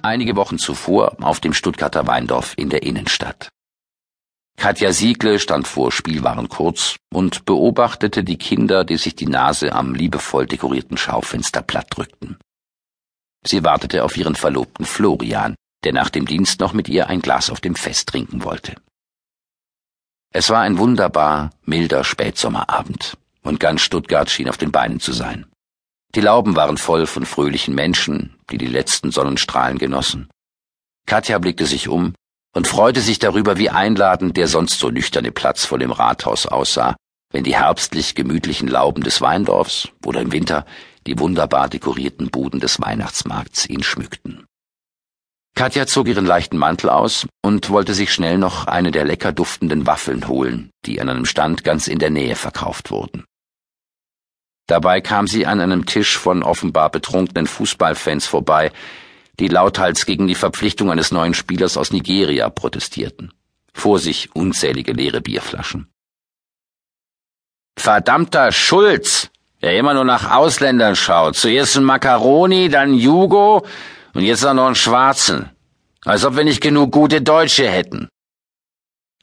Einige Wochen zuvor auf dem Stuttgarter Weindorf in der Innenstadt. Katja Siegle stand vor Spielwaren kurz und beobachtete die Kinder, die sich die Nase am liebevoll dekorierten Schaufenster platt drückten. Sie wartete auf ihren Verlobten Florian, der nach dem Dienst noch mit ihr ein Glas auf dem Fest trinken wollte. Es war ein wunderbar milder Spätsommerabend, und ganz Stuttgart schien auf den Beinen zu sein. Die Lauben waren voll von fröhlichen Menschen, die die letzten Sonnenstrahlen genossen. Katja blickte sich um und freute sich darüber, wie einladend der sonst so nüchterne Platz vor dem Rathaus aussah, wenn die herbstlich gemütlichen Lauben des Weindorfs oder im Winter die wunderbar dekorierten Buden des Weihnachtsmarkts ihn schmückten. Katja zog ihren leichten Mantel aus und wollte sich schnell noch eine der lecker duftenden Waffeln holen, die an einem Stand ganz in der Nähe verkauft wurden. Dabei kam sie an einem Tisch von offenbar betrunkenen Fußballfans vorbei, die lauthals gegen die Verpflichtung eines neuen Spielers aus Nigeria protestierten. Vor sich unzählige leere Bierflaschen. Verdammter Schulz, der immer nur nach Ausländern schaut. Zuerst ein Macaroni, dann Jugo und jetzt auch noch einen Schwarzen. Als ob wir nicht genug gute Deutsche hätten.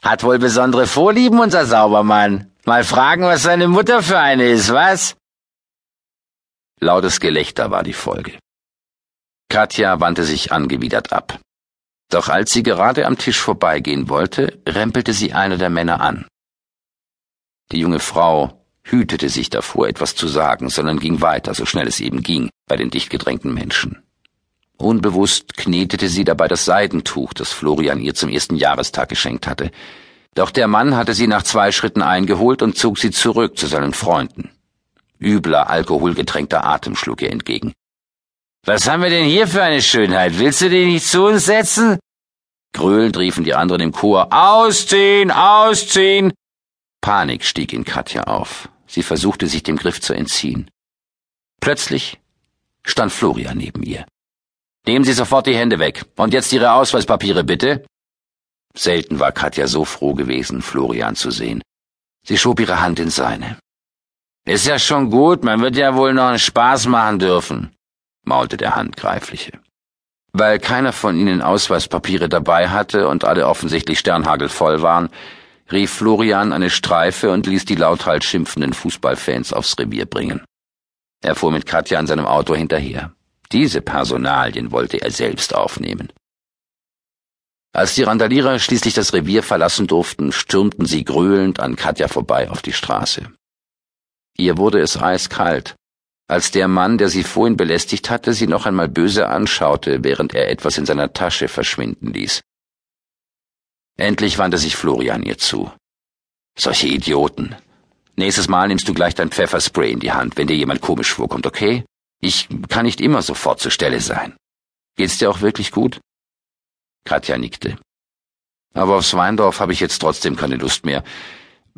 Hat wohl besondere Vorlieben, unser Saubermann. Mal fragen, was seine Mutter für eine ist, was? Lautes Gelächter war die Folge. Katja wandte sich angewidert ab. Doch als sie gerade am Tisch vorbeigehen wollte, rempelte sie einer der Männer an. Die junge Frau hütete sich davor, etwas zu sagen, sondern ging weiter, so schnell es eben ging, bei den dicht gedrängten Menschen. Unbewusst knetete sie dabei das Seidentuch, das Florian ihr zum ersten Jahrestag geschenkt hatte. Doch der Mann hatte sie nach zwei Schritten eingeholt und zog sie zurück zu seinen Freunden. Übler, alkoholgetränkter Atem schlug ihr entgegen. Was haben wir denn hier für eine Schönheit? Willst du dich nicht zu uns setzen? Gröhlend riefen die anderen im Chor. Ausziehen, ausziehen! Panik stieg in Katja auf. Sie versuchte sich dem Griff zu entziehen. Plötzlich stand Florian neben ihr. Nehmen Sie sofort die Hände weg. Und jetzt Ihre Ausweispapiere, bitte. Selten war Katja so froh gewesen, Florian zu sehen. Sie schob ihre Hand in seine. Ist ja schon gut, man wird ja wohl noch einen Spaß machen dürfen, maulte der Handgreifliche. Weil keiner von ihnen Ausweispapiere dabei hatte und alle offensichtlich sternhagelvoll waren, rief Florian eine Streife und ließ die lauthals schimpfenden Fußballfans aufs Revier bringen. Er fuhr mit Katja an seinem Auto hinterher. Diese Personalien wollte er selbst aufnehmen. Als die Randalierer schließlich das Revier verlassen durften, stürmten sie gröhlend an Katja vorbei auf die Straße. Ihr wurde es eiskalt, als der Mann, der sie vorhin belästigt hatte, sie noch einmal böse anschaute, während er etwas in seiner Tasche verschwinden ließ. Endlich wandte sich Florian ihr zu. Solche Idioten. Nächstes Mal nimmst du gleich dein Pfefferspray in die Hand, wenn dir jemand komisch vorkommt, okay? Ich kann nicht immer sofort zur Stelle sein. Geht's dir auch wirklich gut? Katja nickte. Aber aufs Weindorf habe ich jetzt trotzdem keine Lust mehr.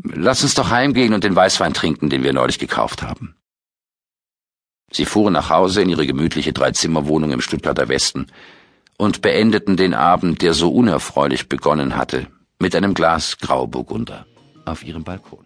Lass uns doch heimgehen und den Weißwein trinken, den wir neulich gekauft haben. Sie fuhren nach Hause in ihre gemütliche Dreizimmerwohnung im Stuttgarter Westen und beendeten den Abend, der so unerfreulich begonnen hatte, mit einem Glas Grauburgunder auf ihrem Balkon.